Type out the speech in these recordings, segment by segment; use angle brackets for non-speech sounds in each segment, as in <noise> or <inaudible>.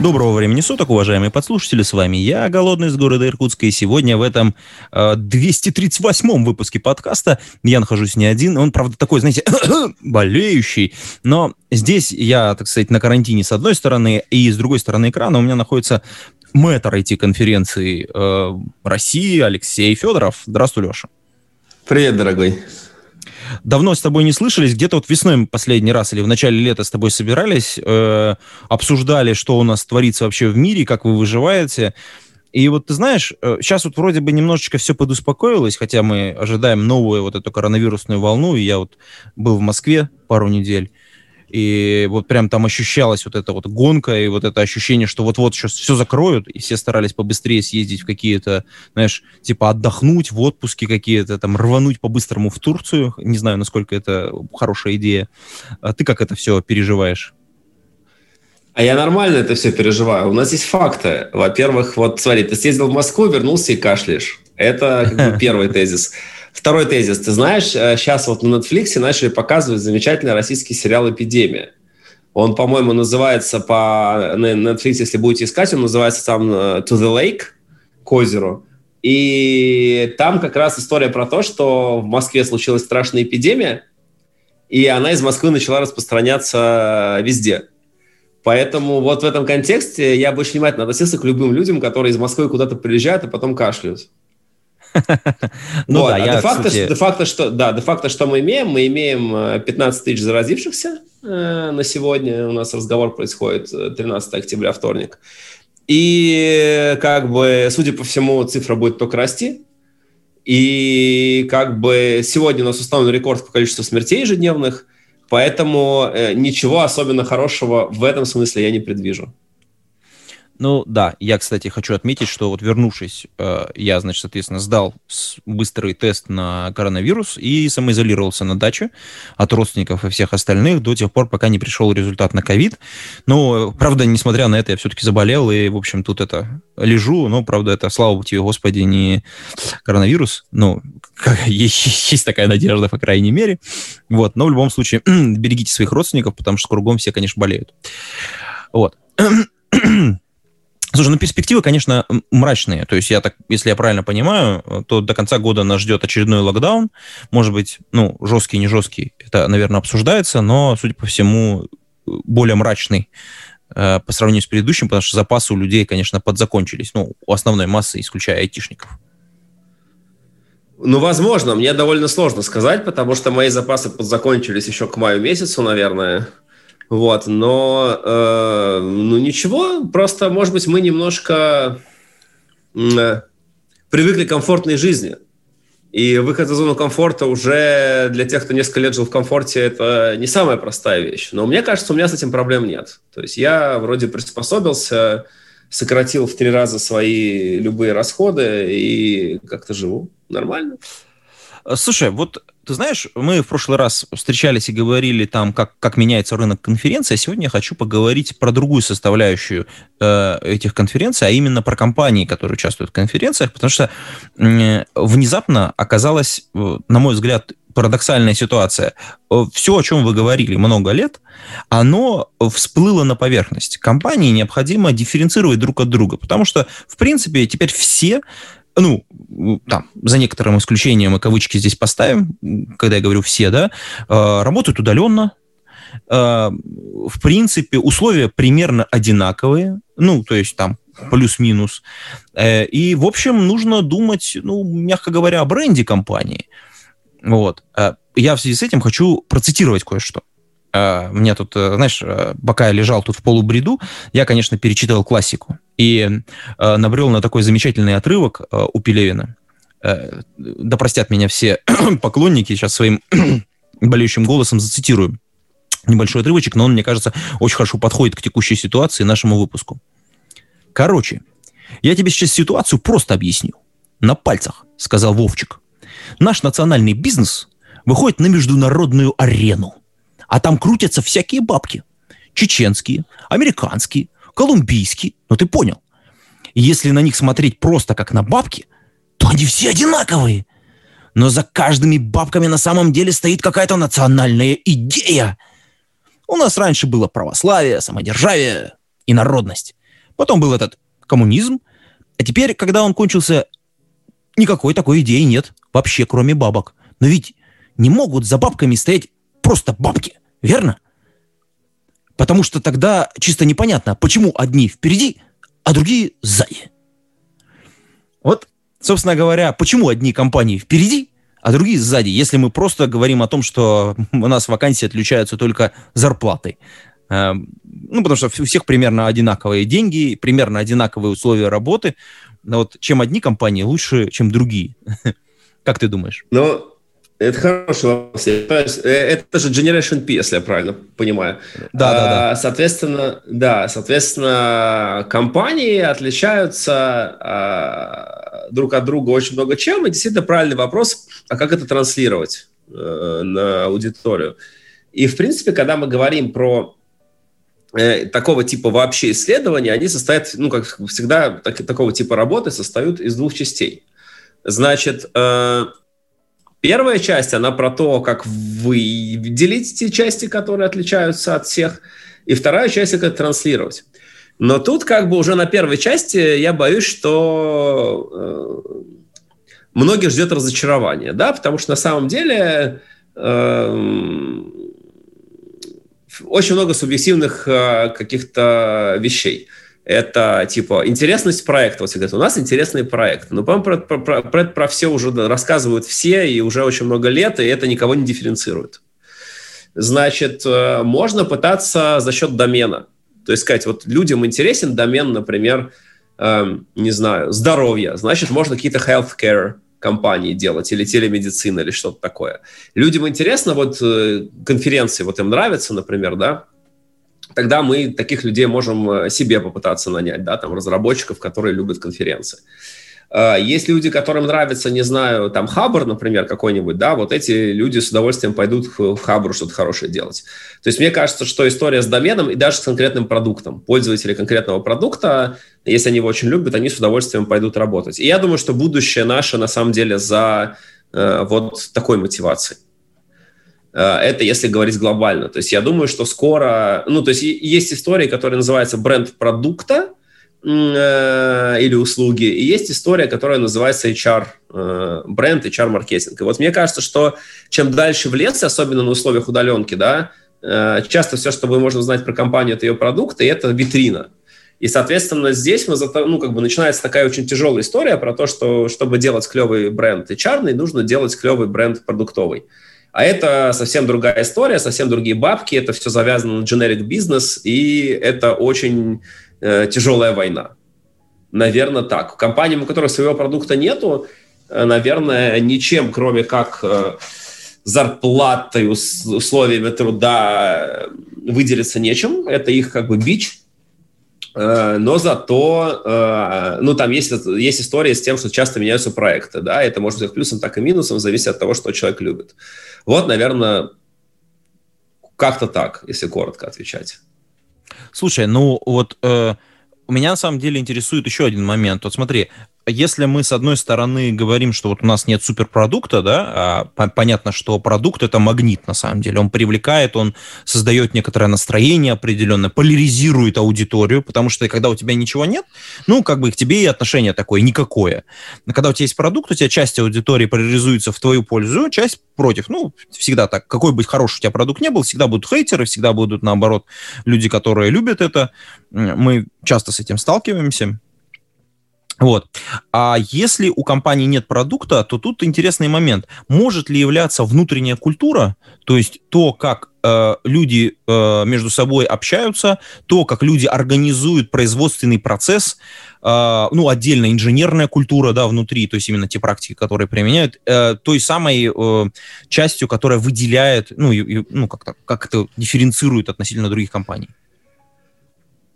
Доброго времени суток, уважаемые подслушатели, с вами я, Голодный из города Иркутска, и сегодня в этом э, 238-м выпуске подкаста я нахожусь не один, он, правда, такой, знаете, <coughs> болеющий, но здесь я, так сказать, на карантине с одной стороны, и с другой стороны экрана у меня находится мэтр IT-конференции э, России Алексей Федоров. Здравствуй, Леша. Привет, дорогой. Давно с тобой не слышались. Где-то вот весной последний раз или в начале лета с тобой собирались, э, обсуждали, что у нас творится вообще в мире, как вы выживаете. И вот ты знаешь, сейчас вот вроде бы немножечко все подуспокоилось, хотя мы ожидаем новую вот эту коронавирусную волну, и я вот был в Москве пару недель, и вот прям там ощущалась вот эта вот гонка и вот это ощущение, что вот-вот сейчас все закроют, и все старались побыстрее съездить в какие-то, знаешь, типа отдохнуть в отпуске какие-то, там рвануть по-быстрому в Турцию. Не знаю, насколько это хорошая идея. А ты как это все переживаешь? А я нормально это все переживаю. У нас есть факты. Во-первых, вот смотри, ты съездил в Москву, вернулся и кашляешь. Это как бы <laughs> первый тезис. Второй тезис. Ты знаешь, сейчас э, вот на Netflix начали показывать замечательный российский сериал «Эпидемия». Он, по-моему, называется по Netflix, если будете искать, он называется там э, «To the Lake», к озеру. И там как раз история про то, что в Москве случилась страшная эпидемия, и она из Москвы начала распространяться везде. Поэтому вот в этом контексте я бы очень внимательно относился к любым людям, которые из Москвы куда-то приезжают, и потом кашляют. Ну да, я, де-факто, что, да, де-факто, что мы имеем? Мы имеем 15 э, тысяч заразившихся э, на сегодня. У нас разговор происходит 13 э, октября, вторник. И как бы, судя по всему, цифра будет только расти. И как бы сегодня у нас установлен рекорд по количеству смертей ежедневных, поэтому ничего особенно хорошего в этом смысле я не предвижу. Ну да, я, кстати, хочу отметить, что вот вернувшись, э, я, значит, соответственно, сдал быстрый тест на коронавирус и самоизолировался на даче от родственников и всех остальных до тех пор, пока не пришел результат на ковид. Но, правда, несмотря на это, я все-таки заболел и, в общем, тут это лежу. Но, правда, это, слава тебе, Господи, не коронавирус. Ну, <laughs> есть, есть такая надежда, по крайней мере. Вот, но в любом случае, <clears throat> берегите своих родственников, потому что кругом все, конечно, болеют. Вот. <clears throat> Слушай, ну перспективы, конечно, мрачные. То есть я так, если я правильно понимаю, то до конца года нас ждет очередной локдаун. Может быть, ну, жесткий, не жесткий, это, наверное, обсуждается, но, судя по всему, более мрачный э, по сравнению с предыдущим, потому что запасы у людей, конечно, подзакончились. Ну, у основной массы, исключая айтишников. Ну, возможно. Мне довольно сложно сказать, потому что мои запасы подзакончились еще к маю месяцу, наверное. Вот, но, э, ну ничего, просто, может быть, мы немножко э, привыкли к комфортной жизни. И выход из зоны комфорта уже для тех, кто несколько лет жил в комфорте, это не самая простая вещь. Но мне кажется, у меня с этим проблем нет. То есть я вроде приспособился, сократил в три раза свои любые расходы и как-то живу нормально. Слушай, вот ты знаешь, мы в прошлый раз встречались и говорили там, как, как меняется рынок конференции, а сегодня я хочу поговорить про другую составляющую э, этих конференций, а именно про компании, которые участвуют в конференциях, потому что э, внезапно оказалась, э, на мой взгляд, парадоксальная ситуация. Э, Все, о чем вы говорили много лет, оно всплыло на поверхность. Компании необходимо дифференцировать друг от друга, потому что, в принципе, теперь все ну, там, за некоторым исключением, мы кавычки здесь поставим, когда я говорю все, да, э, работают удаленно, э, в принципе, условия примерно одинаковые, ну, то есть там плюс-минус. Э, и, в общем, нужно думать, ну, мягко говоря, о бренде компании. Вот. Я в связи с этим хочу процитировать кое-что. Мне тут, знаешь, пока я лежал тут в полубреду, я, конечно, перечитывал классику и э, набрел на такой замечательный отрывок э, у Пелевина. Э, да простят меня все <clears throat> поклонники, сейчас своим <clears throat> болеющим голосом зацитирую небольшой отрывочек, но он, мне кажется, очень хорошо подходит к текущей ситуации, нашему выпуску. Короче, я тебе сейчас ситуацию просто объясню. на пальцах, сказал Вовчик. Наш национальный бизнес выходит на международную арену. А там крутятся всякие бабки. Чеченские, американские, колумбийские. Ну ты понял. Если на них смотреть просто как на бабки, то они все одинаковые. Но за каждыми бабками на самом деле стоит какая-то национальная идея. У нас раньше было православие, самодержавие и народность. Потом был этот коммунизм. А теперь, когда он кончился, никакой такой идеи нет. Вообще, кроме бабок. Но ведь не могут за бабками стоять просто бабки, верно? Потому что тогда чисто непонятно, почему одни впереди, а другие сзади. Вот, собственно говоря, почему одни компании впереди, а другие сзади, если мы просто говорим о том, что у нас вакансии отличаются только зарплатой. Эм, ну, потому что у всех примерно одинаковые деньги, примерно одинаковые условия работы. Но вот чем одни компании лучше, чем другие. <laughs> Как ты думаешь? Ну, это хороший вопрос. Э, это же Generation P, если я правильно понимаю. Да, да, да. А, соответственно, да, соответственно, компании отличаются а, друг от друга очень много чем. И действительно правильный вопрос, а как это транслировать э, на аудиторию? И, в принципе, когда мы говорим про э, такого типа вообще исследования, они состоят, ну, как всегда, так, такого типа работы состоят из двух частей. Значит, Первая часть, она про то, как выделить те части, которые отличаются от всех. И вторая часть, как это транслировать. Но тут как бы уже на первой части я боюсь, что э, многих ждет разочарование, да, потому что на самом деле э, очень много субъективных э, каких-то вещей это типа интересность проекта. Вот все говорят, у нас интересный проект. Но, по-моему, про, про, про, про, все уже рассказывают все, и уже очень много лет, и это никого не дифференцирует. Значит, э, можно пытаться за счет домена. То есть сказать, вот людям интересен домен, например, э, не знаю, здоровье. Значит, можно какие-то healthcare компании делать, или телемедицина, или что-то такое. Людям интересно, вот э, конференции, вот им нравится, например, да, тогда мы таких людей можем э, себе попытаться нанять, да, там, разработчиков, которые любят конференции. Э, есть люди, которым нравится, не знаю, там, Хабр, например, какой-нибудь, да, вот эти люди с удовольствием пойдут в Хабру что-то хорошее делать. То есть мне кажется, что история с доменом и даже с конкретным продуктом, пользователи конкретного продукта, если они его очень любят, они с удовольствием пойдут работать. И я думаю, что будущее наше, на самом деле, за э, вот такой мотивацией. Э, это если говорить глобально. То есть я думаю, что скоро... Ну, то есть есть истории, которые называются бренд продукта э, или услуги, и есть история, которая называется HR, э, бренд, HR-маркетинг. И вот мне кажется, что чем дальше в лес, особенно на условиях удаленки, да, часто все, что вы можете знать про компанию, это ее продукты, и это витрина. И, соответственно, здесь мы, ну, как бы начинается такая очень тяжелая история про то, что, чтобы делать клевый бренд HR, нужно делать клевый бренд продуктовый. А это совсем другая история, совсем другие бабки, это все завязано на generic бизнес, и это очень э, тяжелая война. Наверное, так. Компаниям, у которых своего продукта нету, э, наверное, ничем, кроме как э, зарплатой, условиями труда выделиться нечем. Это их как бы бич. Э, но зато, э, ну, там есть, есть история с тем, что часто меняются проекты, да, это может быть плюсом, так и минусом, зависит от того, что человек любит. Вот, наверное, как-то так, если коротко отвечать. Слушай, ну вот э, меня на самом деле интересует еще один момент. Вот смотри, если мы, с одной стороны, говорим, что вот у нас нет суперпродукта, да, а понятно, что продукт — это магнит, на самом деле. Он привлекает, он создает некоторое настроение определенное, поляризирует аудиторию, потому что когда у тебя ничего нет, ну, как бы к тебе и отношение такое никакое. Но когда у тебя есть продукт, у тебя часть аудитории поляризуется в твою пользу, часть против. Ну, всегда так. Какой бы хороший у тебя продукт не был, всегда будут хейтеры, всегда будут, наоборот, люди, которые любят это. Мы часто с этим сталкиваемся. Вот. А если у компании нет продукта, то тут интересный момент. Может ли являться внутренняя культура, то есть то, как э, люди э, между собой общаются, то, как люди организуют производственный процесс, э, ну, отдельно инженерная культура, да, внутри, то есть именно те практики, которые применяют, э, той самой э, частью, которая выделяет, ну, и, ну как-то, как дифференцирует относительно других компаний.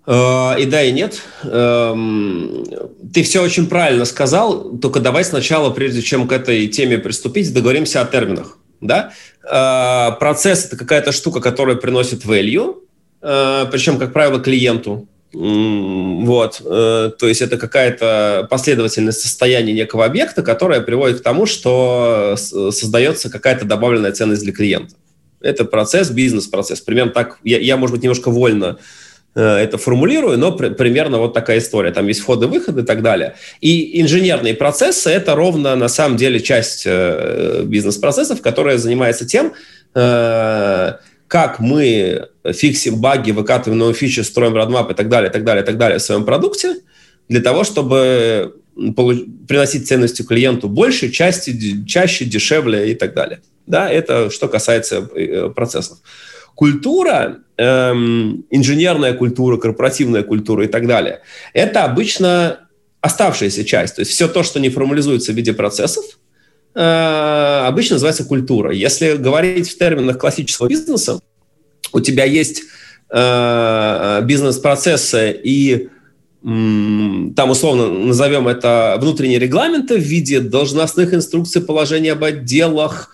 Э, и да, и нет. Эм, ты все очень правильно сказал, только давай сначала, прежде чем к этой теме приступить, договоримся о терминах. Да? Э, процесс – это какая-то штука, которая приносит value, э, причем, как правило, клиенту. Вот, то есть это какая-то последовательность состояния некого объекта, которая приводит к тому, что создается какая-то добавленная ценность для клиента. Это процесс, бизнес-процесс. Примерно так, я, я, может быть, немножко вольно это формулирую, но при, примерно вот такая история. Там есть входы, выходы и так далее. И инженерные процессы – это ровно на самом деле часть э, бизнес-процессов, которая занимается тем, э, как мы фиксим баги, выкатываем новые фичи, строим родмап и так далее, и так далее, и так далее в своем продукте, для того, чтобы приносить ценности клиенту больше, части, чаще, дешевле и так далее. Да, это что касается э, процессов. Культура, эм, инженерная культура, корпоративная культура и так далее, это обычно оставшаяся часть. То есть все то, что не формализуется в виде процессов, э, обычно называется культура. Если говорить в терминах классического бизнеса, у тебя есть э, бизнес-процессы и там условно назовем это внутренние регламенты в виде должностных инструкций, положений об отделах,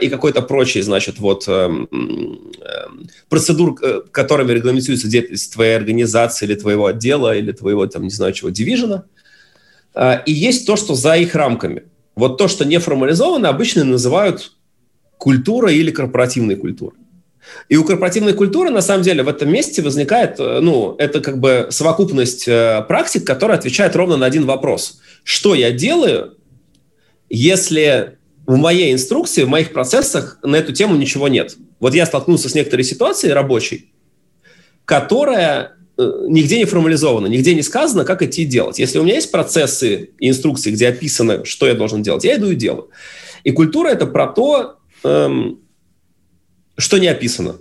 и какой-то прочий, значит, вот эм, эм, процедур, э, которыми регламентируется деятельность твоей организации или твоего отдела, или твоего, там, не знаю чего, дивизиона. Э, и есть то, что за их рамками. Вот то, что не формализовано, обычно называют культурой или корпоративной культурой. И у корпоративной культуры, на самом деле, в этом месте возникает, ну, это как бы совокупность практик, которая отвечает ровно на один вопрос. Что я делаю, если в моей инструкции, в моих процессах на эту тему ничего нет. Вот я столкнулся с некоторой ситуацией рабочей, которая э, нигде не формализована, нигде не сказано, как идти делать. Если у меня есть процессы и инструкции, где описано, что я должен делать, я иду и делаю. И культура – это про то, эм, что не описано.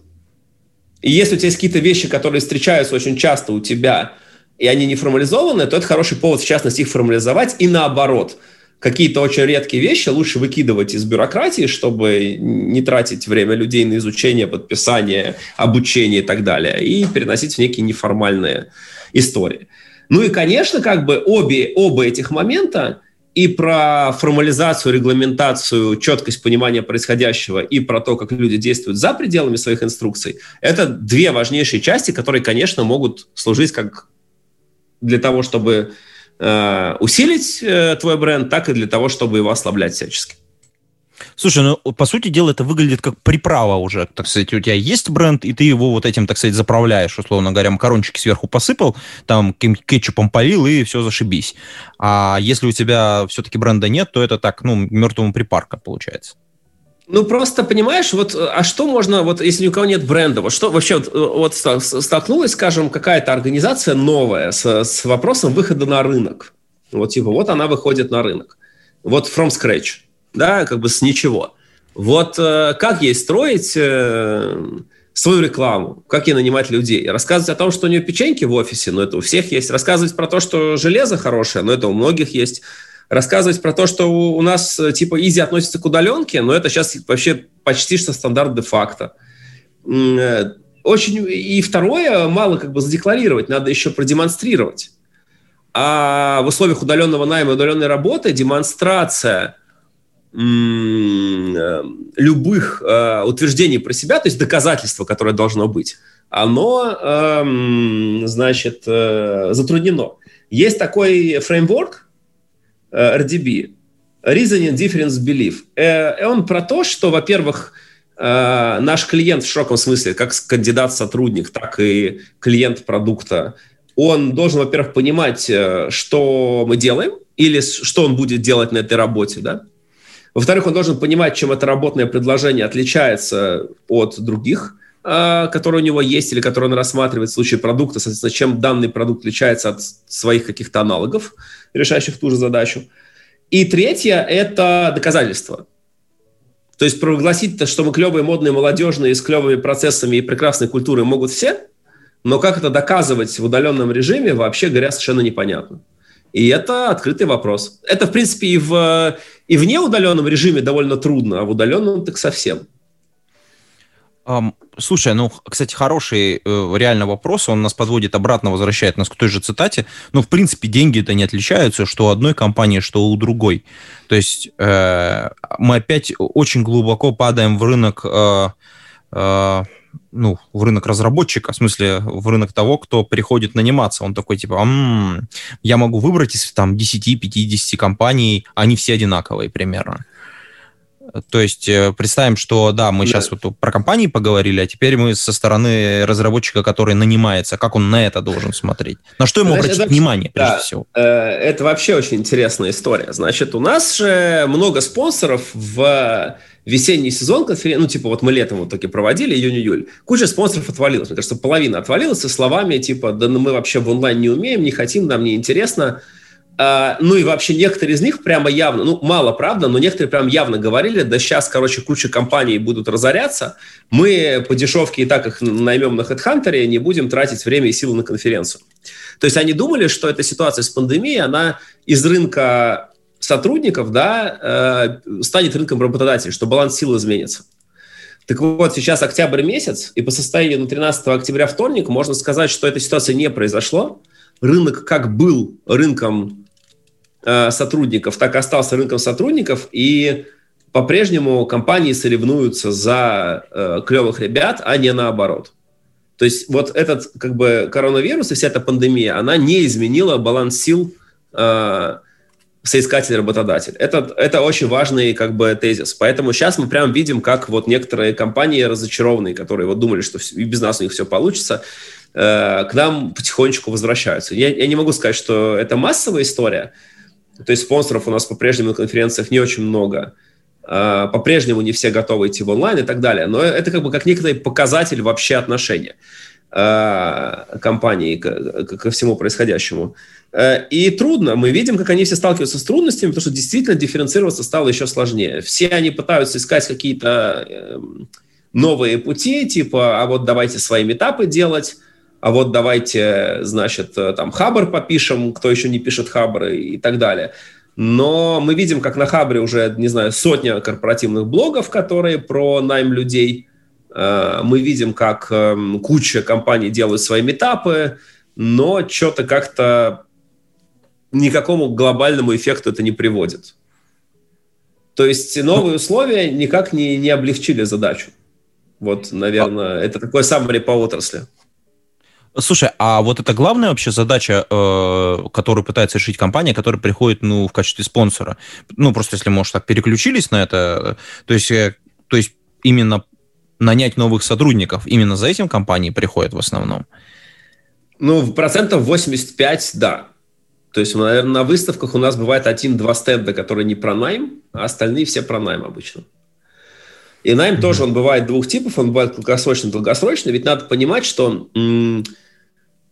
И если у тебя есть какие-то вещи, которые встречаются очень часто у тебя, и они не формализованы, то это хороший повод, в частности, их формализовать, и наоборот – какие-то очень редкие вещи лучше выкидывать из бюрократии, чтобы не тратить время людей на изучение, подписание, обучение и так далее, и переносить в некие неформальные истории. Ну и, конечно, как бы обе, оба этих момента и про формализацию, регламентацию, четкость понимания происходящего и про то, как люди действуют за пределами своих инструкций, это две важнейшие части, которые, конечно, могут служить как для того, чтобы Э, усилить э, твой бренд, так и для того, чтобы его ослаблять всячески. Слушай, ну, по сути дела, это выглядит как приправа уже. Так сказать, у тебя есть бренд, и ты его вот этим, так сказать, заправляешь, условно говоря, макарончики сверху посыпал, там кетчупом полил, и все, зашибись. А если у тебя все-таки бренда нет, то это так, ну, мертвому припарка получается. Ну, просто, понимаешь, вот, а что можно, вот, если ни у кого нет бренда, вот что вообще, вот, вот столкнулась, скажем, какая-то организация новая с, с вопросом выхода на рынок. Вот, типа, вот она выходит на рынок. Вот from scratch, да, как бы с ничего. Вот э, как ей строить э, свою рекламу, как ей нанимать людей. Рассказывать о том, что у нее печеньки в офисе, но это у всех есть. Рассказывать про то, что железо хорошее, но это у многих есть рассказывать про то, что у нас э, типа изи относится к удаленке, но это сейчас вообще почти что стандарт де-факто. Э, очень и второе, мало как бы задекларировать, надо еще продемонстрировать. А в условиях удаленного найма, удаленной работы демонстрация э, любых э, утверждений про себя, то есть доказательства, которое должно быть, оно, э, значит, э, затруднено. Есть такой фреймворк, RDB. Reasoning Difference Belief. Э, он про то, что, во-первых, э, наш клиент в широком смысле, как кандидат-сотрудник, так и клиент продукта, он должен, во-первых, понимать, что мы делаем, или что он будет делать на этой работе, да? Во-вторых, он должен понимать, чем это работное предложение отличается от других, которые у него есть или которые он рассматривает в случае продукта, соответственно, чем данный продукт отличается от своих каких-то аналогов решающих ту же задачу. И третье – это доказательства. То есть провозгласить-то, что мы клевые, модные, молодежные, с клевыми процессами и прекрасной культурой могут все, но как это доказывать в удаленном режиме, вообще говоря, совершенно непонятно. И это открытый вопрос. Это, в принципе, и в, и в неудаленном режиме довольно трудно, а в удаленном так совсем. Слушай, ну, кстати, хороший э, реально вопрос, он нас подводит обратно, возвращает нас к той же цитате. Ну, в принципе, деньги-то не отличаются, что у одной компании, что у другой. То есть э, мы опять очень глубоко падаем в рынок, э, э, ну, в рынок разработчика, в смысле, в рынок того, кто приходит наниматься. Он такой, типа, м-м, я могу выбрать из там 10-50 компаний, они все одинаковые примерно. То есть э, представим, что да, мы да. сейчас вот про компании поговорили, а теперь мы со стороны разработчика, который нанимается, как он на это должен смотреть? На что ему Значит, обратить это, внимание, прежде да, всего? Э, это вообще очень интересная история. Значит, у нас же много спонсоров в весенний сезон конференции, ну, типа, вот мы летом вот таки проводили, июнь-июль, куча спонсоров отвалилась. Мне кажется, половина отвалилась со словами, типа, да ну, мы вообще в онлайн не умеем, не хотим, нам не интересно. Uh, ну и вообще некоторые из них прямо явно, ну мало правда, но некоторые прям явно говорили, да сейчас, короче, куча компаний будут разоряться, мы по дешевке и так их наймем на HeadHunter, не будем тратить время и силы на конференцию. То есть они думали, что эта ситуация с пандемией, она из рынка сотрудников, да, uh, станет рынком работодателей, что баланс сил изменится. Так вот, сейчас октябрь месяц, и по состоянию на 13 октября вторник можно сказать, что эта ситуация не произошло. Рынок как был рынком Э, сотрудников, так и остался рынком сотрудников, и по-прежнему компании соревнуются за э, клевых ребят, а не наоборот. То есть вот этот как бы коронавирус и вся эта пандемия, она не изменила баланс сил э, соискатель работодатель. Это, это очень важный как бы тезис. Поэтому сейчас мы прям видим, как вот некоторые компании разочарованные, которые вот думали, что и без нас у них все получится, э, к нам потихонечку возвращаются. Я, я не могу сказать, что это массовая история, то есть спонсоров у нас по-прежнему на конференциях не очень много. А, по-прежнему не все готовы идти в онлайн и так далее. Но это как бы как некоторый показатель вообще отношения а, компании ко всему происходящему. Э, и трудно. Мы видим, как они все сталкиваются с трудностями, потому что действительно дифференцироваться стало еще сложнее. Все они пытаются искать какие-то эм, новые пути, типа, а вот давайте свои метапы делать, а вот давайте, значит, там Хабр попишем, кто еще не пишет Хабры и так далее. Но мы видим, как на Хабре уже, не знаю, сотня корпоративных блогов, которые про найм людей. Э, мы видим, как эм, куча компаний делают свои метапы, но что-то как-то никакому глобальному эффекту это не приводит. То есть новые условия никак не, не облегчили задачу. Вот, наверное, это такой саммари по отрасли. Слушай, а вот это главная вообще задача, э, которую пытается решить компания, которая приходит, ну, в качестве спонсора? Ну, просто если, может, так переключились на это, то есть, э, то есть именно нанять новых сотрудников, именно за этим компании приходят в основном? Ну, процентов 85, да. То есть, наверное, на выставках у нас бывает один-два стенда, которые не про найм, а остальные все про найм обычно. И найм mm-hmm. тоже, он бывает двух типов, он бывает краткосрочный, долгосрочный. Ведь надо понимать, что м-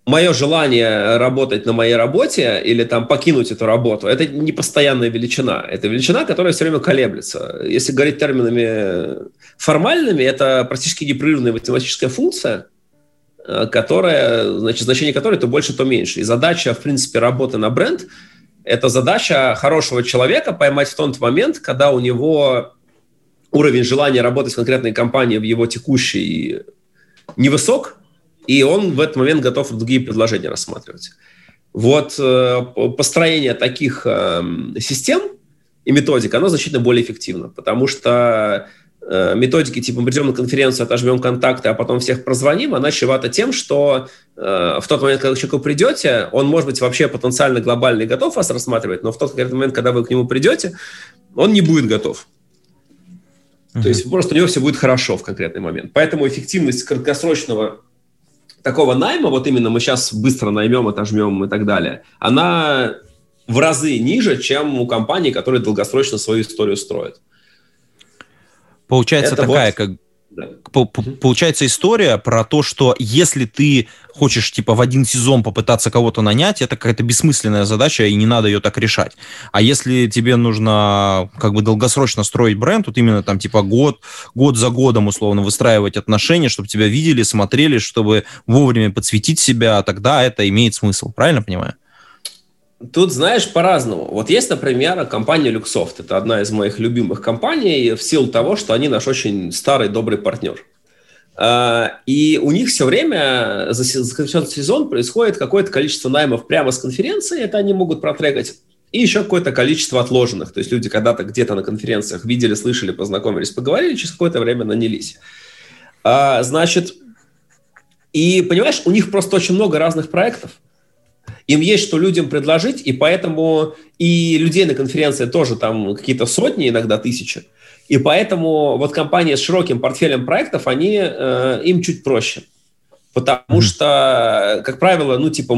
мое желание работать на моей работе или там покинуть эту работу, это не постоянная величина. Это величина, которая все время колеблется. Если говорить терминами формальными, это практически непрерывная математическая функция, э, которая, значит, значение которой то больше, то меньше. И задача, в принципе, работы на бренд – это задача хорошего человека поймать в тот момент, когда у него уровень желания работать в конкретной компании в его текущей невысок, и он в этот момент готов другие предложения рассматривать. Вот э, построение таких э, систем и методик, оно значительно более эффективно, потому что э, методики типа придем на конференцию, отожмем контакты, а потом всех прозвоним, она чревата тем, что в тот момент, когда к человеку придете, он может быть вообще потенциально глобально готов вас рассматривать, но в тот конкретный момент, когда вы к нему придете, он не будет готов. Uh-huh. То есть просто у него все будет хорошо в конкретный момент. Поэтому эффективность краткосрочного такого найма, вот именно мы сейчас быстро наймем, отожмем и так далее, она в разы ниже, чем у компаний, которые долгосрочно свою историю строят. Получается Это такая, вот... как да. Получается история про то, что если ты хочешь типа в один сезон попытаться кого-то нанять, это какая-то бессмысленная задача, и не надо ее так решать. А если тебе нужно как бы долгосрочно строить бренд, вот именно там типа год, год за годом условно выстраивать отношения, чтобы тебя видели, смотрели, чтобы вовремя подсветить себя, тогда это имеет смысл. Правильно понимаю? Тут, знаешь, по-разному. Вот есть, например, компания Luxoft. Это одна из моих любимых компаний в силу того, что они наш очень старый, добрый партнер. И у них все время за сезон происходит какое-то количество наймов прямо с конференции, это они могут протрекать, и еще какое-то количество отложенных. То есть люди когда-то где-то на конференциях видели, слышали, познакомились, поговорили, через какое-то время нанялись. Значит, и, понимаешь, у них просто очень много разных проектов. Им есть что людям предложить, и поэтому и людей на конференции тоже там какие-то сотни, иногда тысячи. И поэтому вот компании с широким портфелем проектов, они, э, им чуть проще. Потому mm-hmm. что, как правило, ну, типа,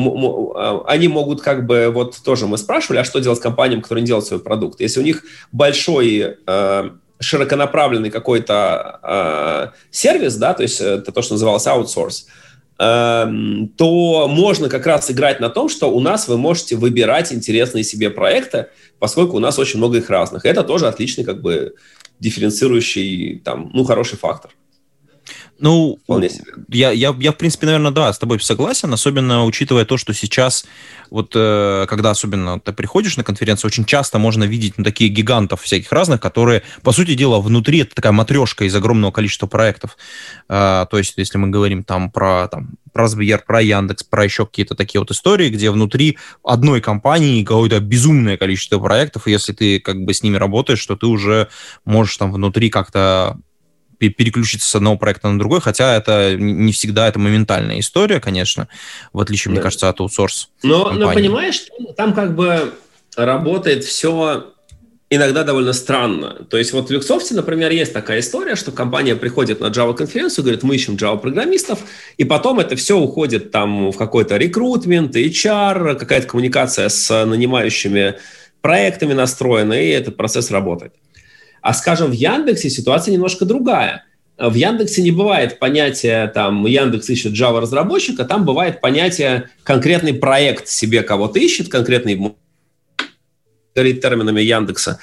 а, они могут как бы, вот тоже мы спрашивали, а что делать компаниям, которые не делают свой продукт? Если у них большой э, широконаправленный какой-то э, сервис, да, то есть это то, что называлось аутсорс, Эм, то можно как раз играть на том, что у нас вы можете выбирать интересные себе проекты, поскольку у нас очень много их разных. Это тоже отличный как бы дифференцирующий, там, ну, хороший фактор. Ну, Вполне себе. Я, я, я, в принципе, наверное, да, с тобой согласен, особенно учитывая то, что сейчас, вот э, когда особенно ты приходишь на конференцию, очень часто можно видеть ну, такие гигантов всяких разных, которые, по сути дела, внутри это такая матрешка из огромного количества проектов. Э, то есть, если мы говорим там про, там, про Сбер, про Яндекс, про еще какие-то такие вот истории, где внутри одной компании какое-то безумное количество проектов, и если ты как бы с ними работаешь, то ты уже можешь там внутри как-то переключиться с одного проекта на другой, хотя это не всегда это моментальная история, конечно, в отличие, да. мне кажется, от аутсорс. Но, но понимаешь, там как бы работает все иногда довольно странно. То есть вот в Люксофте, например, есть такая история, что компания приходит на Java-конференцию, говорит, мы ищем Java-программистов, и потом это все уходит там в какой-то рекрутмент, HR, какая-то коммуникация с нанимающими проектами настроена, и этот процесс работает. А, скажем, в Яндексе ситуация немножко другая. В Яндексе не бывает понятия, там, Яндекс ищет Java-разработчика, там бывает понятие конкретный проект себе кого-то ищет, конкретный говорить терминами Яндекса.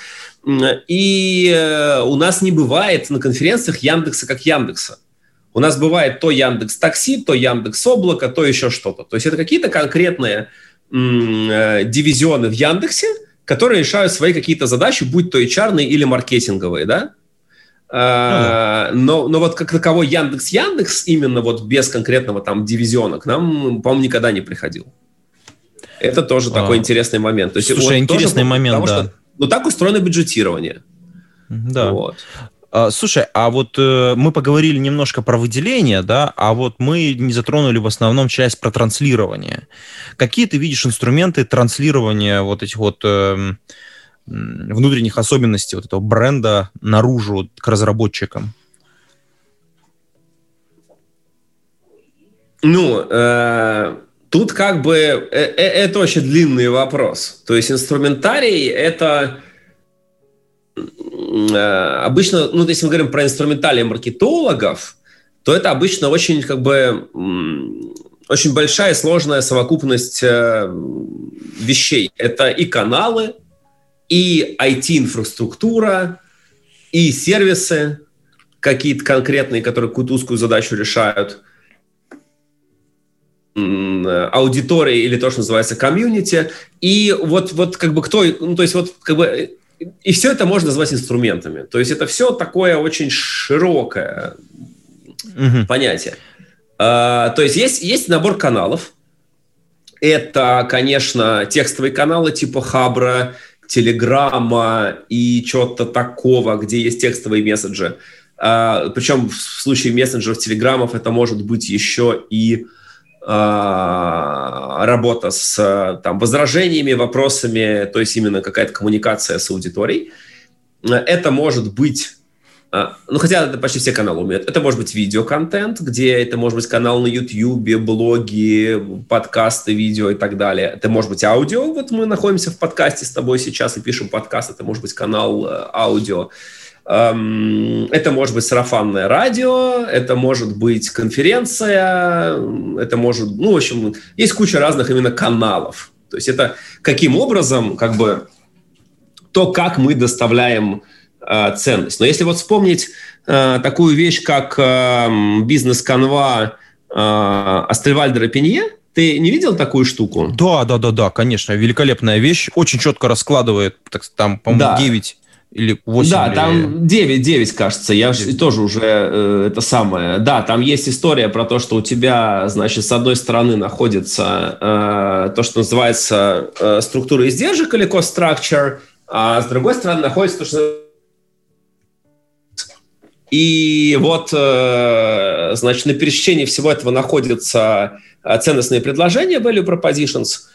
И э, у нас не бывает на конференциях Яндекса как Яндекса. У нас бывает то Яндекс Такси, то Яндекс Облако, то еще что-то. То есть это какие-то конкретные э, дивизионы в Яндексе, которые решают свои какие-то задачи, будь то HR или маркетинговые, да? А, но, но вот как таковой Яндекс Яндекс именно вот без конкретного там дивизиона к нам, по-моему, никогда не приходил. Это тоже а, такой интересный момент. То есть, слушай, вот интересный момент, того, да. Что, ну так устроено бюджетирование. Да. Вот. А, слушай, а вот э, мы поговорили немножко про выделение, да, а вот мы не затронули в основном часть про транслирование. Какие ты видишь инструменты транслирования вот этих вот э, внутренних особенностей вот этого бренда наружу к разработчикам? Ну, э, тут как бы э, э, это очень длинный вопрос. То есть инструментарий это обычно, ну, если мы говорим про инструментарий маркетологов, то это обычно очень, как бы, очень большая сложная совокупность э, вещей. Это и каналы, и IT-инфраструктура, и сервисы какие-то конкретные, которые какую-то узкую задачу решают, аудитории или то, что называется комьюнити. И вот, вот как бы кто, ну, то есть вот как бы и все это можно назвать инструментами. То есть это все такое очень широкое угу. понятие. А, то есть есть, есть набор каналов. Это, конечно, текстовые каналы типа Хабра, Телеграма и чего-то такого, где есть текстовые месседжи. А, причем в случае мессенджеров, телеграммов это может быть еще и а, работа с там, возражениями, вопросами, то есть именно какая-то коммуникация с аудиторией. Это может быть а, ну, хотя это почти все каналы умеют. Это может быть видеоконтент, где это может быть канал на YouTube, блоги, подкасты, видео и так далее. Это может быть аудио. Вот мы находимся в подкасте с тобой сейчас и пишем подкаст. Это может быть канал э, аудио. Эм, это может быть сарафанное радио, это может быть конференция, это может, ну, в общем, есть куча разных именно каналов. То есть это каким образом, как бы, то, как мы доставляем э, ценность. Но если вот вспомнить э, такую вещь, как э, бизнес-канва э, Астельвальдера Пенье, ты не видел такую штуку? Да, да, да, да, конечно, великолепная вещь, очень четко раскладывает, так, там, по-моему, да. 9 Или 8? Да, или... там 9, 9, кажется. Я 9. тоже уже э, это самое. Да, там есть история про то, что у тебя, значит, с одной стороны находится э, то, что называется э, структура издержек или cost structure, а с другой стороны находится то, что и вот, э, значит, на пересечении всего этого находятся э, ценностные предложения, value propositions,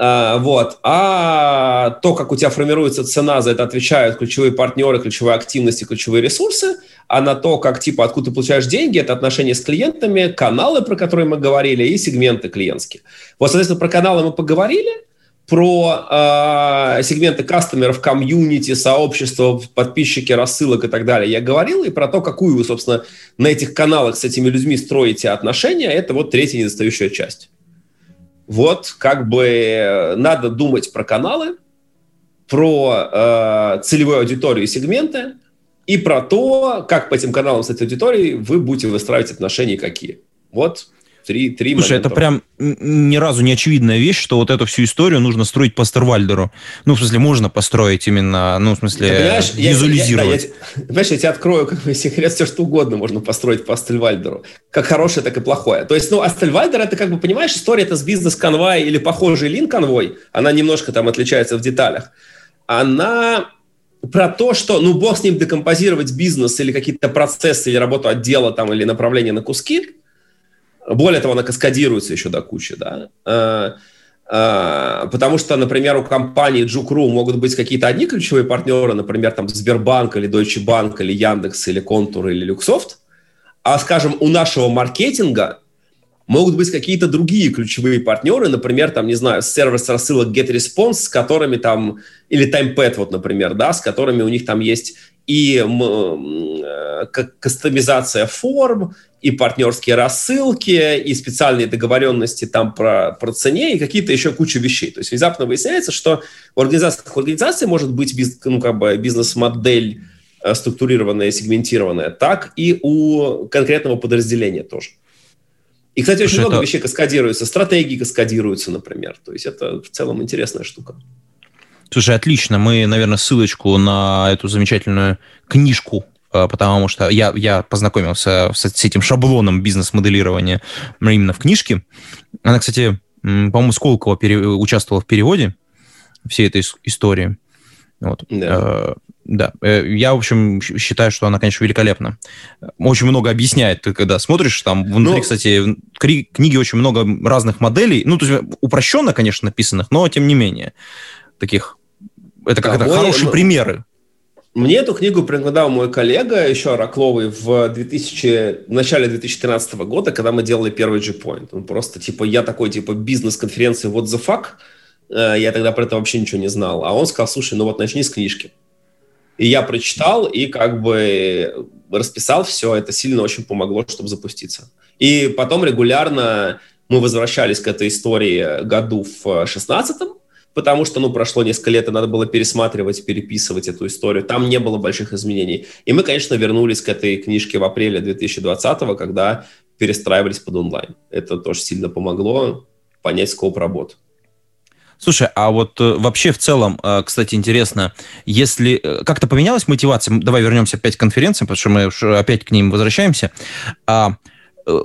вот. А то, как у тебя формируется цена, за это отвечают ключевые партнеры, ключевые активности, ключевые ресурсы, а на то, как, типа, откуда ты получаешь деньги, это отношения с клиентами, каналы, про которые мы говорили, и сегменты клиентские. Вот, соответственно, про каналы мы поговорили, про э, сегменты кастомеров, комьюнити, сообщества, подписчики, рассылок и так далее я говорил, и про то, какую вы, собственно, на этих каналах с этими людьми строите отношения, это вот третья недостающая часть. Вот, как бы надо думать про каналы, про э, целевую аудиторию и сегменты, и про то, как по этим каналам с этой аудиторией вы будете выстраивать отношения какие. Вот Три, три Слушай, момента. это прям ни разу не очевидная вещь, что вот эту всю историю нужно строить по Стервальдеру. Ну, в смысле, можно построить именно, ну, в смысле, понимаешь, визуализировать. Я, я, да, я, понимаешь, я тебе открою как бы <laughs> секрет, все что угодно можно построить по Астельвальдеру. Как хорошее, так и плохое. То есть, ну, Астельвальдер, это как бы, понимаешь, история это с бизнес-конвой или похожий лин-конвой, она немножко там отличается в деталях. Она про то, что, ну, бог с ним декомпозировать бизнес или какие-то процессы, или работу отдела там, или направление на куски – более того, она каскадируется еще до кучи, да. Э, э, потому что, например, у компании Джукру могут быть какие-то одни ключевые партнеры, например, там Сбербанк или Deutsche Bank или Яндекс или Контур или Люксофт, а, скажем, у нашего маркетинга могут быть какие-то другие ключевые партнеры, например, там, не знаю, сервис рассылок GetResponse, с которыми там, или TimePad, вот, например, да, с которыми у них там есть и э, кастомизация форм, и партнерские рассылки, и специальные договоренности там про, про цене, и какие-то еще куча вещей. То есть внезапно выясняется, что у организации, у организации может быть биз, ну, как бы бизнес-модель э, структурированная, сегментированная, так и у конкретного подразделения тоже. И, кстати, очень Слушай, много это... вещей каскадируются, стратегии каскадируются, например. То есть это в целом интересная штука. Слушай, отлично. Мы, наверное, ссылочку на эту замечательную книжку Э, потому что я, я познакомился с, с этим шаблоном бизнес-моделирования именно в книжке. Она, кстати, по-моему, Сколково пере, участвовала в переводе всей этой истории. Вот. Да. Э, да. Э, я, в общем, считаю, что она, конечно, великолепна. Очень много объясняет. Ты когда смотришь, там внутри, ну, кстати, в книге очень много разных моделей. Ну, то есть упрощенно, конечно, написанных, но тем не менее. Таких... Это как да, это хорошие ну, примеры. Мне эту книгу преподал мой коллега еще Ракловый в, 2000, в начале 2013 года, когда мы делали первый G-Point. Он просто, типа, я такой, типа, бизнес-конференции what the fuck? Э, я тогда про это вообще ничего не знал. А он сказал, слушай, ну вот начни с книжки. И я прочитал и как бы расписал все. Это сильно очень помогло, чтобы запуститься. И потом регулярно мы возвращались к этой истории году в 16 потому что, ну, прошло несколько лет, и надо было пересматривать, переписывать эту историю. Там не было больших изменений. И мы, конечно, вернулись к этой книжке в апреле 2020 когда перестраивались под онлайн. Это тоже сильно помогло понять скоп работы. Слушай, а вот э, вообще в целом, э, кстати, интересно, если э, как-то поменялась мотивация, давай вернемся опять к конференциям, потому что мы опять к ним возвращаемся. А,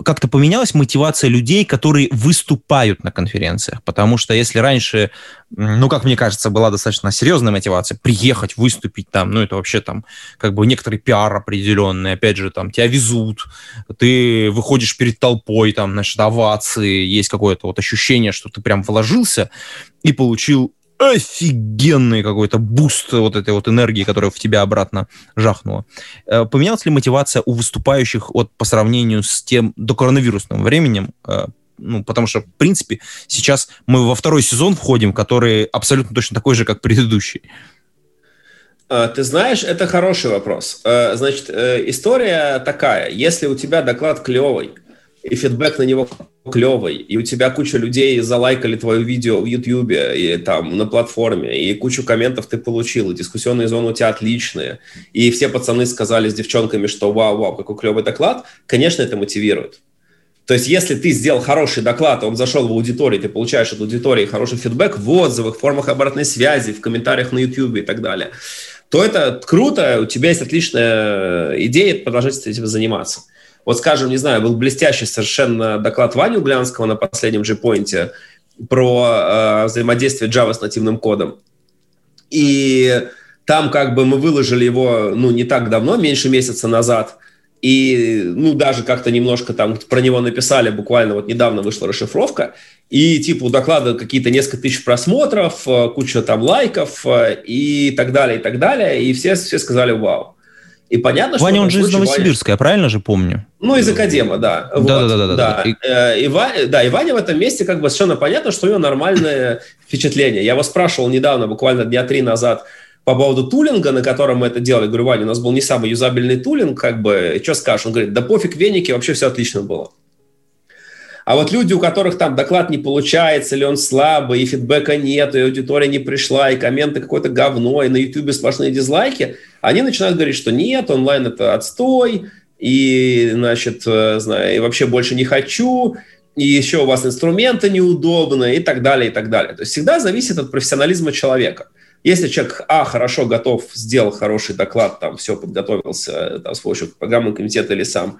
как-то поменялась мотивация людей, которые выступают на конференциях. Потому что если раньше, ну, как мне кажется, была достаточно серьезная мотивация приехать, выступить там, ну, это вообще там как бы некоторый пиар определенный, опять же, там, тебя везут, ты выходишь перед толпой, там, значит, овации, есть какое-то вот ощущение, что ты прям вложился и получил офигенный какой-то буст вот этой вот энергии, которая в тебя обратно жахнула. Э, поменялась ли мотивация у выступающих вот по сравнению с тем докоронавирусным временем? Э, ну, потому что, в принципе, сейчас мы во второй сезон входим, который абсолютно точно такой же, как предыдущий. Э, ты знаешь, это хороший вопрос. Значит, история такая. Если у тебя доклад клевый, и фидбэк на него клевый, и у тебя куча людей залайкали твое видео в Ютьюбе и там на платформе, и кучу комментов ты получил, и дискуссионные зоны у тебя отличные, и все пацаны сказали с девчонками, что вау-вау, какой клевый доклад, конечно, это мотивирует. То есть, если ты сделал хороший доклад, он зашел в аудиторию, ты получаешь от аудитории хороший фидбэк в отзывах, в формах обратной связи, в комментариях на YouTube и так далее – то это круто, у тебя есть отличная идея продолжать этим заниматься. Вот, скажем, не знаю, был блестящий совершенно доклад Вани Углянского на последнем G-Point про э, взаимодействие Java с нативным кодом. И там как бы мы выложили его, ну, не так давно, меньше месяца назад, и, ну, даже как-то немножко там про него написали, буквально вот недавно вышла расшифровка, и типа у доклада какие-то несколько тысяч просмотров, э, куча там лайков э, и так далее, и так далее, и все, все сказали «Вау». И понятно, Ваня, он же из Новосибирска, Ваня... я правильно же помню? Ну, из Академа, да. Да, вот. да, да, да. да. И... Э, и, да, и Ваня в этом месте как бы совершенно понятно, что у него нормальное <laughs> впечатление. Я его спрашивал недавно, буквально дня три назад, по поводу тулинга, на котором мы это делали. Говорю, Ваня, у нас был не самый юзабельный тулинг, как бы, что скажешь? Он говорит, да пофиг, веники, вообще все отлично было. А вот люди, у которых там доклад не получается, или он слабый, и фидбэка нет, и аудитория не пришла, и комменты какое-то говно, и на YouTube сплошные дизлайки, они начинают говорить, что нет, онлайн это отстой, и, значит, э, знаю, и вообще больше не хочу, и еще у вас инструменты неудобные, и так далее, и так далее. То есть всегда зависит от профессионализма человека. Если человек, а, хорошо готов, сделал хороший доклад, там, все подготовился там, с помощью программного комитета или сам,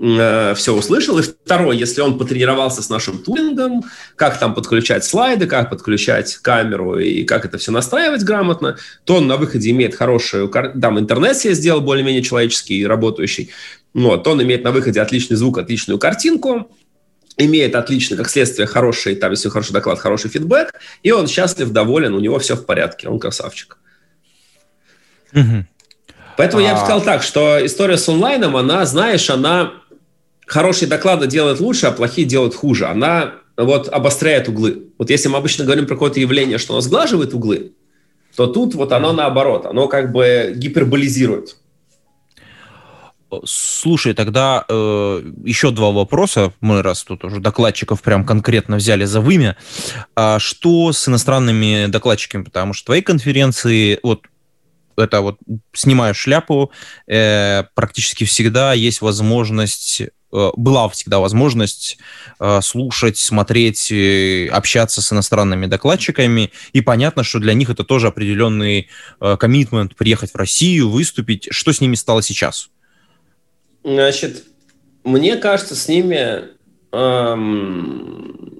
Э, все услышал. И второй, если он потренировался с нашим тулингом, как там подключать слайды, как подключать камеру и как это все настраивать грамотно, то он на выходе имеет хорошую... Там интернет себе сделал более-менее человеческий, работающий. Вот, он имеет на выходе отличный звук, отличную картинку, имеет отлично, как следствие, хороший, там, если хороший доклад, хороший фидбэк, и он счастлив, доволен, у него все в порядке, он красавчик. Угу. Поэтому а... я бы сказал так, что история с онлайном, она, знаешь, она хорошие доклады делают лучше, а плохие делают хуже. Она вот обостряет углы. Вот если мы обычно говорим про какое-то явление, что оно сглаживает углы, то тут вот оно наоборот, оно как бы гиперболизирует. Слушай, тогда э, еще два вопроса. Мы раз тут уже докладчиков прям конкретно взяли за вымя. А что с иностранными докладчиками? Потому что твои конференции, вот это вот снимаю шляпу, э, практически всегда есть возможность, была всегда возможность э, слушать, смотреть, э, общаться с иностранными докладчиками, и понятно, что для них это тоже определенный коммитмент, приехать в Россию, выступить. Что с ними стало сейчас? Значит, мне кажется, с ними эм,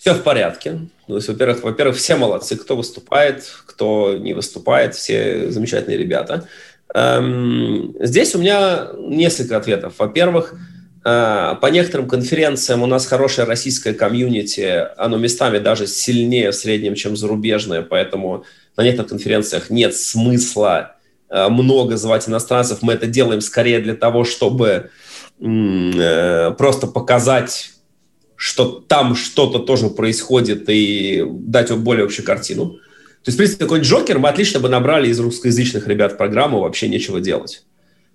все в порядке. То есть, во-первых, во-первых, все молодцы, кто выступает, кто не выступает, все замечательные ребята. Эм, здесь у меня несколько ответов. Во-первых, э, по некоторым конференциям у нас хорошее российское комьюнити, оно местами даже сильнее в среднем, чем зарубежное, поэтому на некоторых конференциях нет смысла э, много звать иностранцев. Мы это делаем скорее для того, чтобы э, просто показать что там что-то тоже происходит и дать более общую картину. То есть, в принципе, какой-нибудь Джокер мы отлично бы набрали из русскоязычных ребят программу, вообще нечего делать.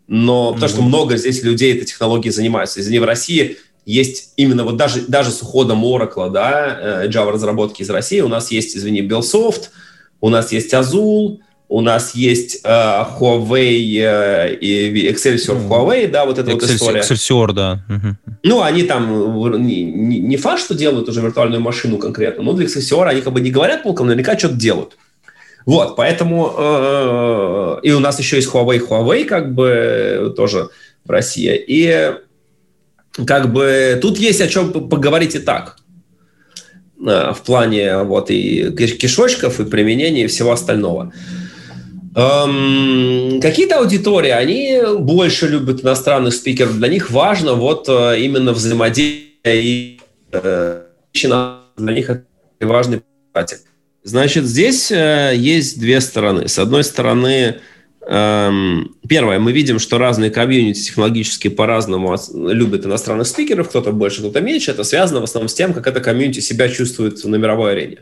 Но потому что много здесь людей этой технологией занимаются. Извини, в России есть именно вот даже, даже с уходом Oracle, да, э, Java разработки из России, у нас есть, извини, Bellsoft, у нас есть Azul, у нас есть э, Huawei э, и Excelsior mm. Huawei, да, вот эта Excelsior, вот история. Excelsior, да. Ну, они там не, не, не факт, что делают уже виртуальную машину конкретно, но для Excelsior они как бы не говорят полком, наверняка что-то делают. Вот, поэтому э, и у нас еще есть Huawei, Huawei как бы тоже в России. И как бы тут есть о чем поговорить и так э, в плане вот и кишочков, и применения, и всего остального. Эм, какие-то аудитории, они больше любят иностранных спикеров. Для них важно вот э, именно взаимодействие и э, для них это важный показатель. Значит, здесь э, есть две стороны. С одной стороны, эм, первое, мы видим, что разные комьюнити технологически по-разному любят иностранных спикеров, кто-то больше, кто-то меньше. Это связано в основном с тем, как это комьюнити себя чувствует на мировой арене.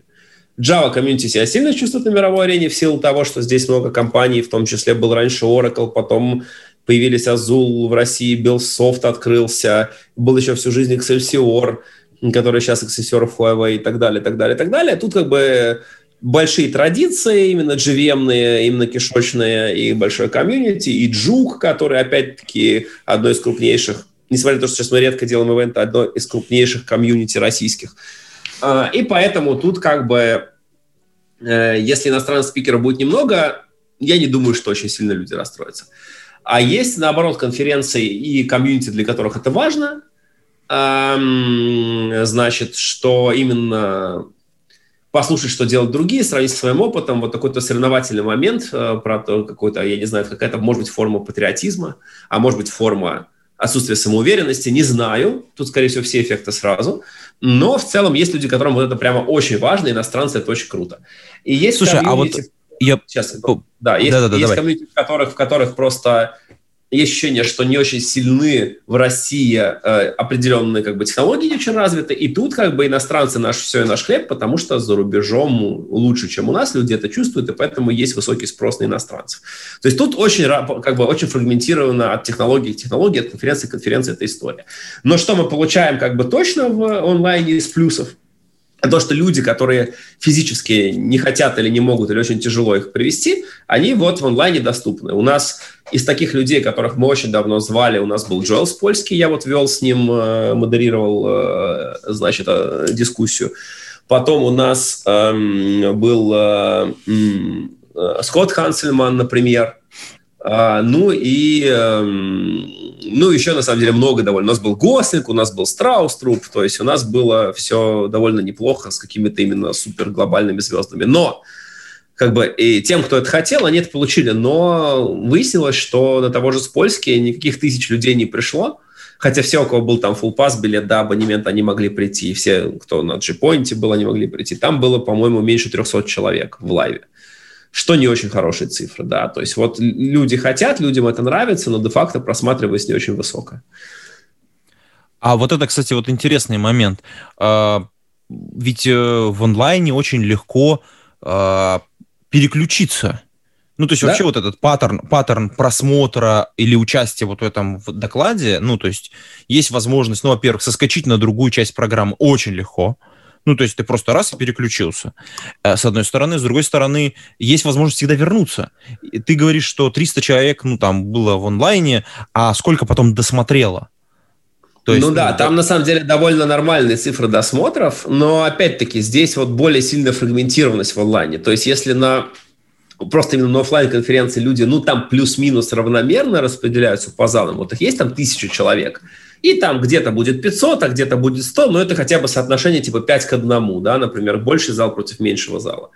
Java комьюнити себя сильно чувствует на мировой арене в силу того, что здесь много компаний, в том числе был раньше Oracle, потом появились Azul в России, Billsoft открылся, был еще всю жизнь Excelsior, который сейчас Excelsior Huawei и так далее, так далее, так далее. Тут как бы большие традиции, именно GVM, именно кишочные, и большой комьюнити, и Juke, который, опять-таки, одно из крупнейших, несмотря на то, что сейчас мы редко делаем ивенты, одно из крупнейших комьюнити российских – а, и поэтому тут как бы, э, если иностранных спикеров будет немного, я не думаю, что очень сильно люди расстроятся. А есть, наоборот, конференции и комьюнити, для которых это важно. Значит, что именно послушать, что делают другие, сравнить со своим опытом, вот такой-то соревновательный момент э, про то, какой-то, я не знаю, какая-то, может быть, форма патриотизма, а может быть, форма отсутствия самоуверенности, не знаю, тут, скорее всего, все эффекты сразу, но в целом есть люди, которым вот это прямо очень важно, иностранцы это очень круто. И есть Слушай, а вот я... Сейчас, да, есть, да, да, есть комьюнити, в которых, в которых просто есть ощущение, что не очень сильны в России э, определенные как бы, технологии не очень развиты, и тут как бы иностранцы наш все и наш хлеб, потому что за рубежом лучше, чем у нас, люди это чувствуют, и поэтому есть высокий спрос на иностранцев. То есть тут очень, как бы, очень фрагментировано от технологии к технологии, от конференции к конференции эта история. Но что мы получаем как бы точно в онлайне из плюсов – то, что люди, которые физически не хотят или не могут, или очень тяжело их привести, они вот в онлайне доступны. У нас из таких людей, которых мы очень давно звали, у нас был Джоэл Польский, я вот вел с ним, э, модерировал, э, значит, э, дискуссию. Потом у нас эм, был Скотт Хансельман, например, а, ну и, эм, ну еще на самом деле много довольно. У нас был Гослинг, у нас был Страуструп, то есть у нас было все довольно неплохо с какими-то именно супер глобальными звездами. Но как бы и тем, кто это хотел, они это получили. Но выяснилось, что на того же Спольски никаких тысяч людей не пришло. Хотя все, у кого был там full pass билет, да, абонемент, они могли прийти. Все, кто на G-Point был, они могли прийти. Там было, по-моему, меньше 300 человек в лайве что не очень хорошая цифра, да. То есть вот люди хотят, людям это нравится, но де-факто просматриваемость не очень высокая. А вот это, кстати, вот интересный момент. А, ведь э, в онлайне очень легко а, переключиться. Ну, то есть да? вообще вот этот паттерн, паттерн просмотра или участия вот в этом докладе, ну, то есть есть возможность, ну, во-первых, соскочить на другую часть программы очень легко. Ну, то есть ты просто раз и переключился. Э, с одной стороны. С другой стороны, есть возможность всегда вернуться. Ты говоришь, что 300 человек, ну, там, было в онлайне, а сколько потом досмотрело? То есть, ну да, ну, там на самом деле довольно нормальные цифры досмотров, но опять-таки здесь вот более сильная фрагментированность в онлайне. То есть если на просто именно на офлайн конференции люди, ну там плюс-минус равномерно распределяются по залам, вот их есть там тысяча человек – и там где-то будет 500, а где-то будет 100, но это хотя бы соотношение типа 5 к 1, да, например, больший зал против меньшего зала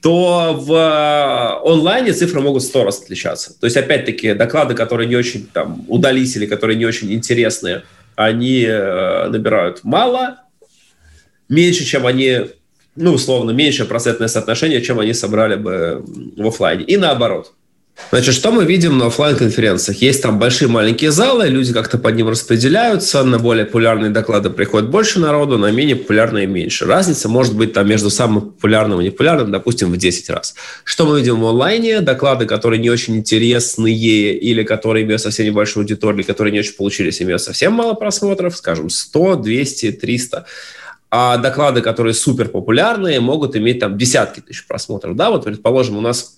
то в э, онлайне цифры могут сто раз отличаться. То есть, опять-таки, доклады, которые не очень там удались или которые не очень интересные, они э, набирают мало, меньше, чем они, ну, условно, меньше процентное соотношение, чем они собрали бы в офлайне. И наоборот. Значит, что мы видим на офлайн конференциях Есть там большие маленькие залы, люди как-то под ним распределяются, на более популярные доклады приходит больше народу, на менее популярные меньше. Разница может быть там между самым популярным и непопулярным, допустим, в 10 раз. Что мы видим в онлайне? Доклады, которые не очень интересные или которые имеют совсем небольшую аудиторию, которые не очень получились, имеют совсем мало просмотров, скажем, 100, 200, 300 а доклады, которые супер популярные, могут иметь там десятки тысяч просмотров. Да, вот, предположим, у нас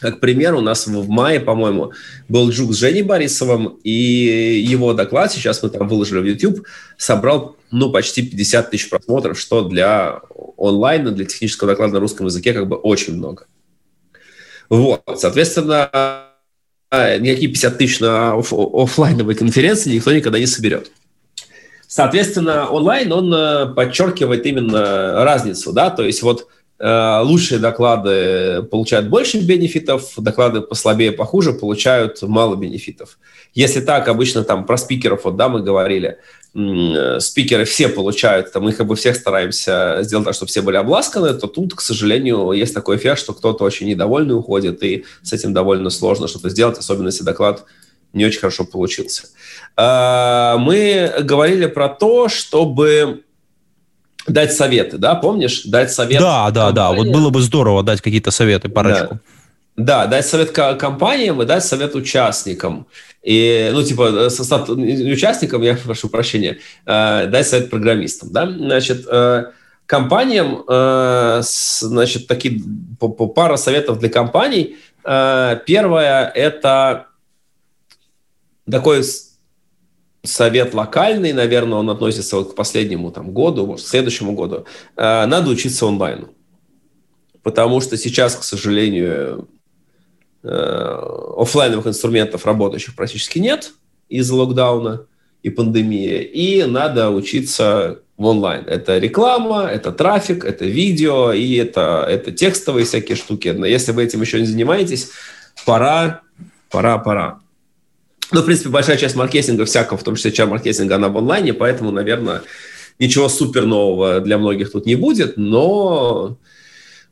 как пример, у нас в мае, по-моему, был Джук с Женей Борисовым, и его доклад, сейчас мы там выложили в YouTube, собрал, ну, почти 50 тысяч просмотров, что для онлайна, для технического доклада на русском языке как бы очень много. Вот, соответственно, никакие 50 тысяч на оф- офлайновой конференции никто никогда не соберет. Соответственно, онлайн, он э, подчеркивает именно разницу, да, то есть вот лучшие доклады получают больше бенефитов, доклады послабее, похуже получают мало бенефитов. Если так, обычно там про спикеров, вот да, мы говорили, э, спикеры все получают, там мы как бы всех стараемся сделать так, чтобы все были обласканы, то тут, к сожалению, есть такой эффект, что кто-то очень недовольный уходит, и с этим довольно сложно что-то сделать, особенно если доклад не очень хорошо получился. Э, мы говорили про то, чтобы дать советы, да, помнишь? Дать совет. Да, да, да. Вот было бы здорово дать какие-то советы, парочку. Да. да, дать совет компаниям и дать совет участникам. И, ну, типа, состав участникам, я прошу прощения, э, дать совет программистам, да, значит, э, компаниям, э, значит, такие пара советов для компаний. Э, первое – это такой совет локальный, наверное, он относится вот к последнему там, году, может, к следующему году, э, надо учиться онлайну. Потому что сейчас, к сожалению, офлайновых инструментов работающих практически нет из-за локдауна и пандемии, и надо учиться в онлайн. Это реклама, это трафик, это видео, и это, это текстовые всякие штуки. Но если вы этим еще не занимаетесь, пора, пора, пора. Ну, в принципе, большая часть маркетинга всякого, в том числе HR-маркетинга, она в онлайне, поэтому, наверное, ничего супер нового для многих тут не будет, но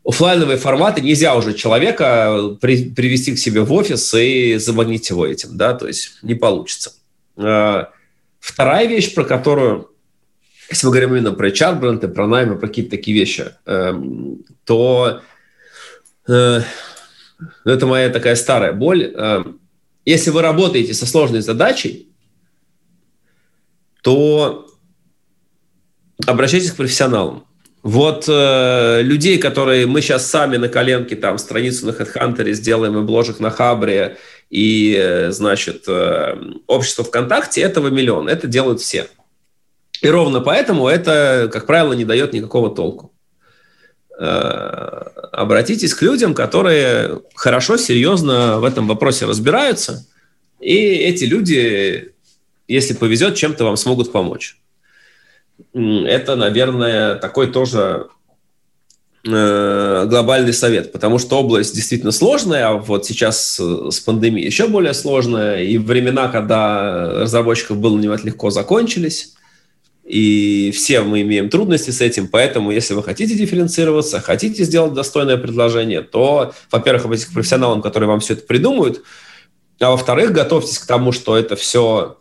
офлайновые форматы нельзя уже человека при, привести к себе в офис и заманить его этим, да, то есть не получится. А, вторая вещь, про которую, если мы говорим именно про HR-бренды, про наймы, про какие-то такие вещи, эм, то э, это моя такая старая боль. Если вы работаете со сложной задачей, то обращайтесь к профессионалам. Вот э, людей, которые мы сейчас сами на коленке, там, страницу на HeadHunter сделаем и бложек на Хабре, и, э, значит, э, общество ВКонтакте, этого миллион. Это делают все. И ровно поэтому это, как правило, не дает никакого толку. Э, обратитесь к людям, которые хорошо, серьезно в этом вопросе разбираются, и эти люди, если повезет, чем-то вам смогут помочь. Это, наверное, такой тоже э, глобальный совет, потому что область действительно сложная, а вот сейчас с пандемией еще более сложная, и времена, когда разработчиков было не легко, закончились, и все мы имеем трудности с этим, поэтому если вы хотите дифференцироваться, хотите сделать достойное предложение, то, во-первых, обратитесь к профессионалам, которые вам все это придумают, а во-вторых, готовьтесь к тому, что это все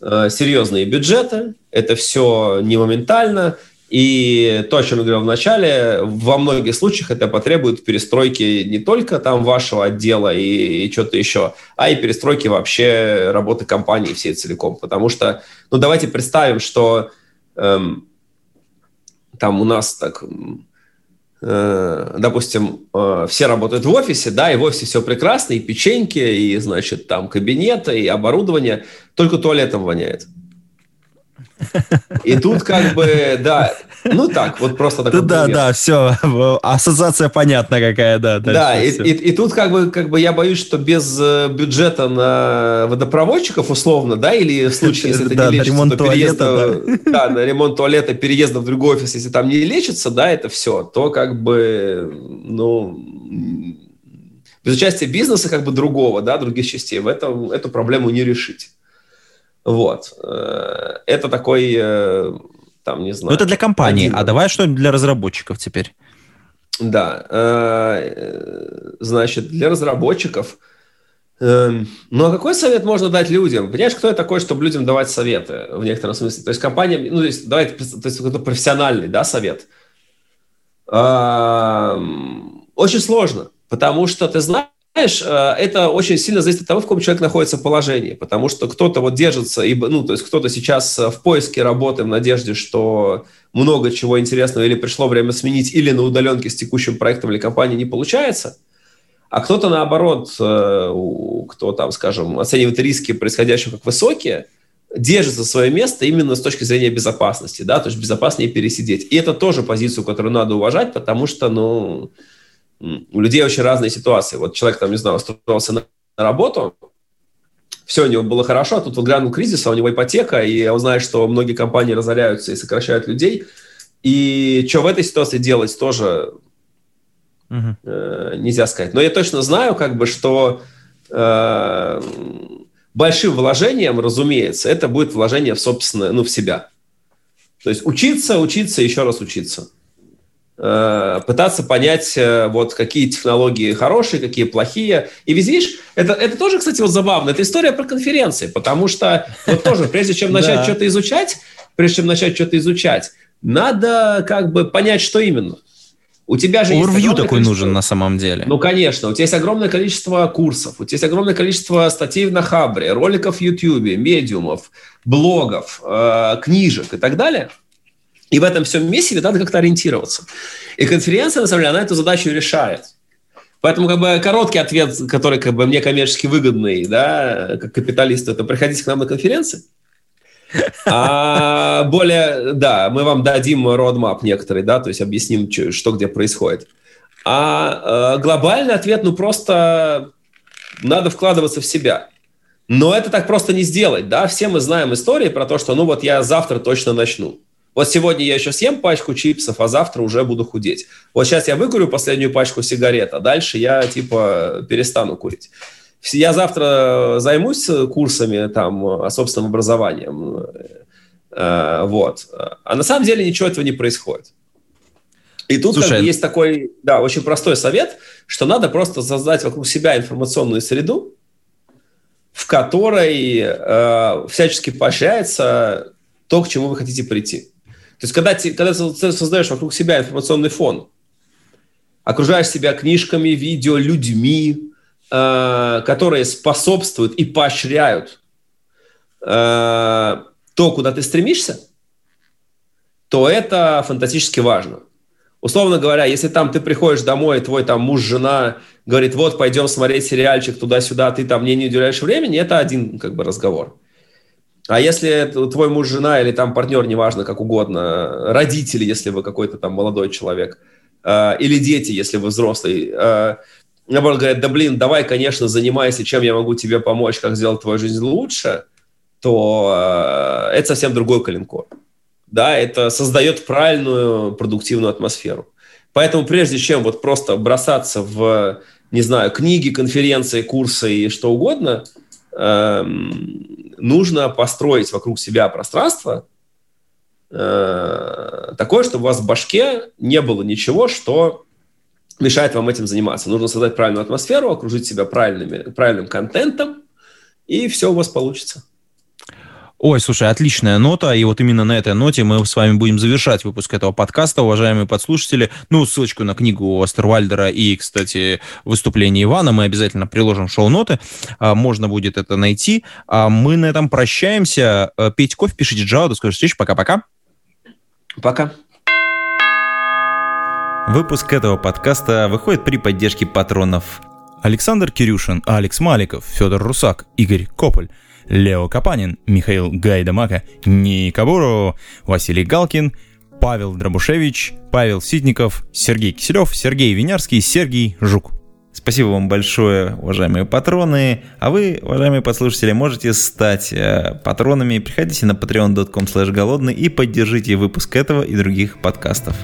Э, серьезные бюджеты, это все не моментально, и то, о чем я говорил в начале, во многих случаях это потребует перестройки не только там вашего отдела и, и что-то еще, а и перестройки вообще работы компании всей целиком. Потому что, ну давайте представим, что эм, там у нас так Э, допустим, э, все работают в офисе, да, и в офисе все прекрасно, и печеньки, и, значит, там кабинеты, и оборудование, только туалетом воняет. И тут как бы, да, ну так, вот просто такой Да, пример. да, все, <laughs> ассоциация понятна какая, да. Да, и, и, и тут как бы, как бы я боюсь, что без э, бюджета на водопроводчиков условно, да, или в случае, если <laughs> это да, не лечится, ремонт то переезда, да. да, на ремонт туалета, переезда в другой офис, если там не лечится, да, это все, то как бы, ну, без участия бизнеса как бы другого, да, других частей, в этом, эту проблему не решить. Вот. Э, это такой, э, там, не знаю... Ну, это для компании. Один... А давай что для разработчиков теперь? Да. Э, значит, для разработчиков... Ну, а какой совет можно дать людям? Понимаешь, кто я такой, чтобы людям давать советы в некотором смысле? То есть компания, ну, то есть, давайте, то есть какой-то профессиональный, да, совет. Эм, очень сложно, потому что ты знаешь, знаешь, э, это очень сильно зависит от того, в каком человек находится положении, потому что кто-то вот держится, ну, то есть кто-то сейчас э, в поиске работы в надежде, что много чего интересного или пришло время сменить, или на удаленке с текущим проектом или компанией не получается, а кто-то наоборот, э, кто там, скажем, оценивает риски происходящего как высокие, держится свое место именно с точки зрения безопасности, да, то есть безопаснее пересидеть. И это тоже позицию, которую надо уважать, потому что, ну, у людей очень разные ситуации. Вот человек там, не знаю, устроился на работу, все у него было хорошо, а тут вот глянул кризис, а у него ипотека, и он знает, что многие компании разоряются и сокращают людей. И что в этой ситуации делать, тоже угу. э, нельзя сказать. Но я точно знаю, как бы, что э, большим вложением, разумеется, это будет вложение в собственное, ну, в себя. То есть учиться, учиться, еще раз учиться. Э, пытаться понять, э, вот какие технологии хорошие, какие плохие. И видишь, это, это тоже, кстати, вот забавно. Это история про конференции, потому что вот тоже, прежде чем <laughs> начать что-то изучать, прежде чем начать что-то изучать, надо как бы понять, что именно. У тебя же Overview такой нужен на самом деле. Ну, конечно. У тебя есть огромное количество курсов, у тебя есть огромное количество статей на Хабре, роликов в YouTube, медиумов, блогов, э, книжек и так далее – и в этом всем месиве надо как-то ориентироваться. И конференция, на самом деле, она эту задачу решает. Поэтому как бы короткий ответ, который как бы мне коммерчески выгодный, да, как капиталисту, это приходите к нам на конференции. А более, да, мы вам дадим roadmap некоторый, да, то есть объясним, что где происходит. А э, глобальный ответ, ну просто надо вкладываться в себя. Но это так просто не сделать, да? Все мы знаем истории про то, что, ну вот я завтра точно начну. Вот сегодня я еще съем пачку чипсов, а завтра уже буду худеть. Вот сейчас я выкурю последнюю пачку сигарет, а дальше я типа перестану курить. Я завтра займусь курсами там собственным образованием. Э, вот. А на самом деле ничего этого не происходит. И тут Слушай, как бы есть такой, да, очень простой совет, что надо просто создать вокруг себя информационную среду, в которой э, всячески поощряется то, к чему вы хотите прийти. То есть, когда, ты, когда ты создаешь вокруг себя информационный фон, окружаешь себя книжками, видео, людьми, э, которые способствуют и поощряют э, то, куда ты стремишься, то это фантастически важно. Условно говоря, если там ты приходишь домой, твой там муж, жена говорит, вот, пойдем смотреть сериальчик туда-сюда, ты там мне не уделяешь времени, это один как бы разговор. А если твой муж, жена или там партнер, неважно, как угодно, родители, если вы какой-то там молодой человек, э, или дети, если вы взрослый, э, наоборот, говорят, да блин, давай, конечно, занимайся, чем я могу тебе помочь, как сделать твою жизнь лучше, то э, это совсем другой коленкор. Да, это создает правильную продуктивную атмосферу. Поэтому прежде чем вот просто бросаться в, не знаю, книги, конференции, курсы и что угодно – Эм, нужно построить вокруг себя пространство э, такое, чтобы у вас в башке не было ничего, что мешает вам этим заниматься. Нужно создать правильную атмосферу, окружить себя правильными, правильным контентом, и все у вас получится. Ой, слушай, отличная нота, и вот именно на этой ноте мы с вами будем завершать выпуск этого подкаста, уважаемые подслушатели. Ну, ссылочку на книгу Астервальдера и, кстати, выступление Ивана мы обязательно приложим в шоу-ноты, а, можно будет это найти. А мы на этом прощаемся. А, пейте кофе, пишите Java, до скорой встречи, пока-пока. Пока. Выпуск этого подкаста выходит при поддержке патронов Александр Кирюшин, Алекс Маликов, Федор Русак, Игорь Кополь, Лео Капанин, Михаил Гайдамака, Ника Буру, Василий Галкин, Павел Дробушевич, Павел Ситников, Сергей Киселев, Сергей Винярский, Сергей Жук. Спасибо вам большое, уважаемые патроны. А вы, уважаемые послушатели, можете стать э, патронами. Приходите на patreon.com голодный и поддержите выпуск этого и других подкастов.